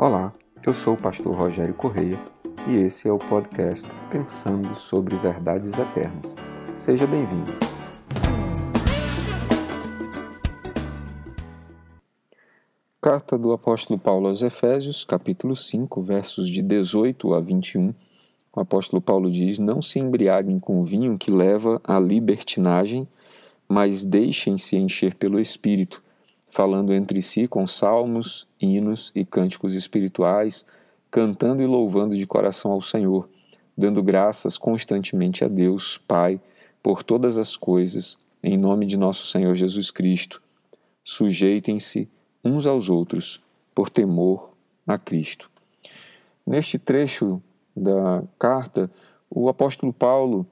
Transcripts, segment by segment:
Olá, eu sou o pastor Rogério Correia e esse é o podcast Pensando sobre Verdades Eternas. Seja bem-vindo. Carta do apóstolo Paulo aos Efésios, capítulo 5, versos de 18 a 21. O apóstolo Paulo diz: Não se embriaguem com vinho que leva à libertinagem, mas deixem-se encher pelo Espírito falando entre si com salmos, hinos e cânticos espirituais, cantando e louvando de coração ao Senhor, dando graças constantemente a Deus, Pai, por todas as coisas, em nome de nosso Senhor Jesus Cristo. Sujeitem-se uns aos outros, por temor a Cristo. Neste trecho da carta, o apóstolo Paulo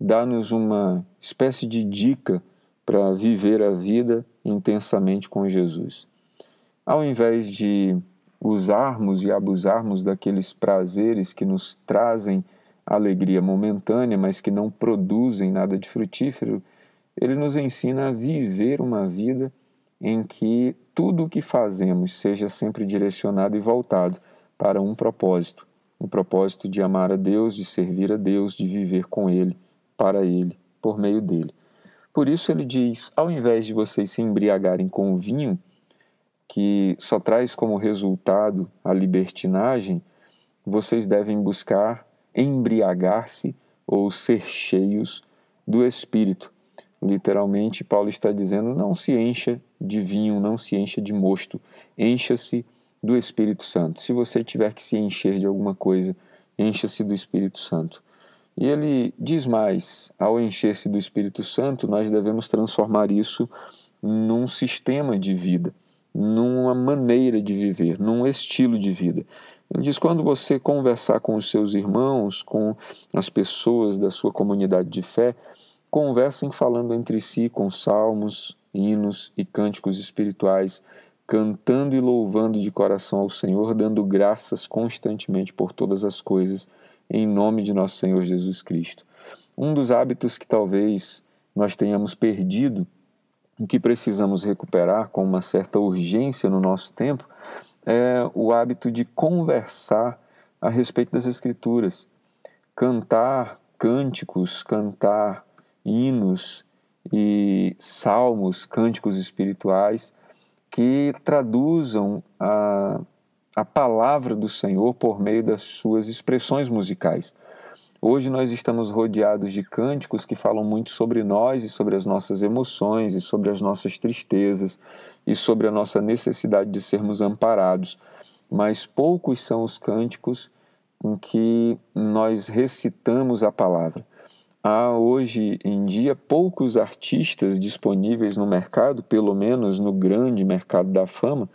dá-nos uma espécie de dica para viver a vida intensamente com Jesus. Ao invés de usarmos e abusarmos daqueles prazeres que nos trazem alegria momentânea, mas que não produzem nada de frutífero, ele nos ensina a viver uma vida em que tudo o que fazemos seja sempre direcionado e voltado para um propósito, um propósito de amar a Deus, de servir a Deus, de viver com Ele, para Ele, por meio dele. Por isso ele diz: ao invés de vocês se embriagarem com o vinho, que só traz como resultado a libertinagem, vocês devem buscar embriagar-se ou ser cheios do Espírito. Literalmente, Paulo está dizendo: não se encha de vinho, não se encha de mosto, encha-se do Espírito Santo. Se você tiver que se encher de alguma coisa, encha-se do Espírito Santo. E ele diz mais: ao encher-se do Espírito Santo, nós devemos transformar isso num sistema de vida, numa maneira de viver, num estilo de vida. Ele diz: quando você conversar com os seus irmãos, com as pessoas da sua comunidade de fé, conversem falando entre si com salmos, hinos e cânticos espirituais, cantando e louvando de coração ao Senhor, dando graças constantemente por todas as coisas em nome de nosso Senhor Jesus Cristo. Um dos hábitos que talvez nós tenhamos perdido e que precisamos recuperar com uma certa urgência no nosso tempo é o hábito de conversar a respeito das Escrituras, cantar cânticos, cantar hinos e salmos, cânticos espirituais que traduzam a, a palavra do Senhor por meio das suas expressões musicais. Hoje nós estamos rodeados de cânticos que falam muito sobre nós e sobre as nossas emoções e sobre as nossas tristezas e sobre a nossa necessidade de sermos amparados, mas poucos são os cânticos em que nós recitamos a palavra. Há hoje em dia poucos artistas disponíveis no mercado, pelo menos no grande mercado da fama,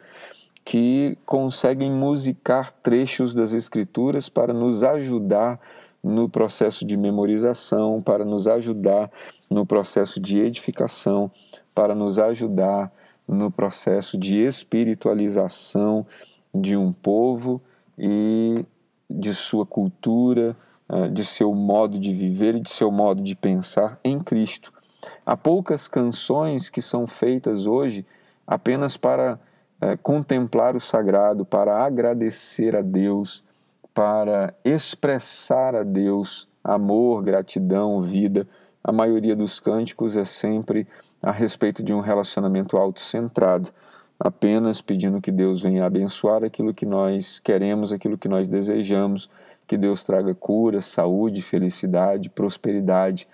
que conseguem musicar trechos das Escrituras para nos ajudar no processo de memorização, para nos ajudar no processo de edificação, para nos ajudar no processo de espiritualização de um povo e de sua cultura, eh, de seu modo de viver e de seu modo de pensar em Cristo. Há poucas canções que são feitas hoje apenas para é, contemplar o sagrado, para agradecer a Deus, para expressar a Deus amor, gratidão, vida. A maioria dos cânticos é sempre a respeito de um relacionamento autocentrado, apenas pedindo que Deus venha abençoar aquilo que nós queremos, aquilo que nós desejamos, que Deus traga cura, saúde, felicidade, prosperidade.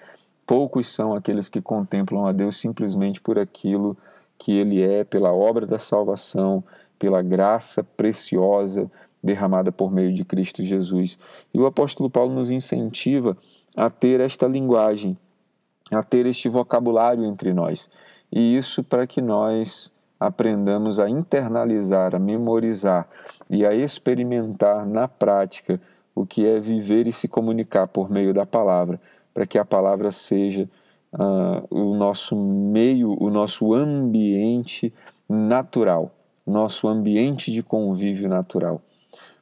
Poucos são aqueles que contemplam a Deus simplesmente por aquilo que que Ele é pela obra da salvação, pela graça preciosa derramada por meio de Cristo Jesus. E o apóstolo Paulo nos incentiva a ter esta linguagem, a ter este vocabulário entre nós. E isso para que nós aprendamos a internalizar, a memorizar e a experimentar na prática o que é viver e se comunicar por meio da palavra, para que a palavra seja uh, o nosso meio, o nosso ambiente natural, nosso ambiente de convívio natural.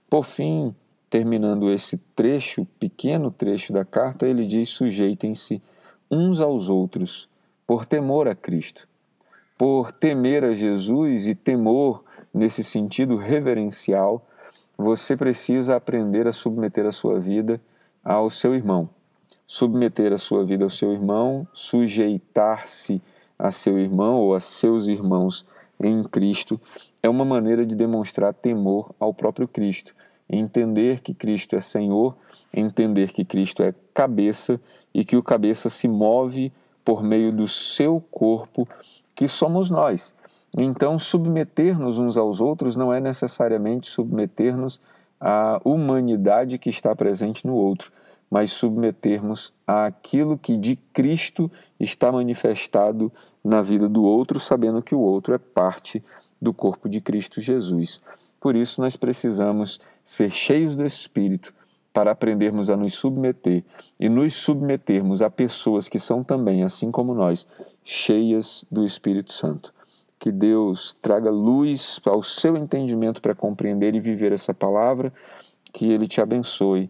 Por fim, terminando esse trecho, pequeno trecho da carta, ele diz: sujeitem-se uns aos outros por temor a Cristo. Por temer a Jesus e temor nesse sentido reverencial você precisa aprender a submeter a sua vida ao seu irmão. Submeter a sua vida ao seu irmão, sujeitar-se a seu irmão ou a seus irmãos em Cristo, é uma maneira de demonstrar temor ao próprio Cristo. Entender que Cristo é Senhor, entender que Cristo é cabeça e que o cabeça se move por meio do seu corpo, que somos nós. Então, submeter-nos uns aos outros não é necessariamente submeter-nos à humanidade que está presente no outro, mas submetermos àquilo que de Cristo está manifestado na vida do outro, sabendo que o outro é parte do corpo de Cristo Jesus. Por isso, nós precisamos ser cheios do Espírito para aprendermos a nos submeter e nos submetermos a pessoas que são também, assim como nós, cheias do Espírito Santo. Que Deus traga luz ao seu entendimento para compreender e viver essa palavra, que Ele te abençoe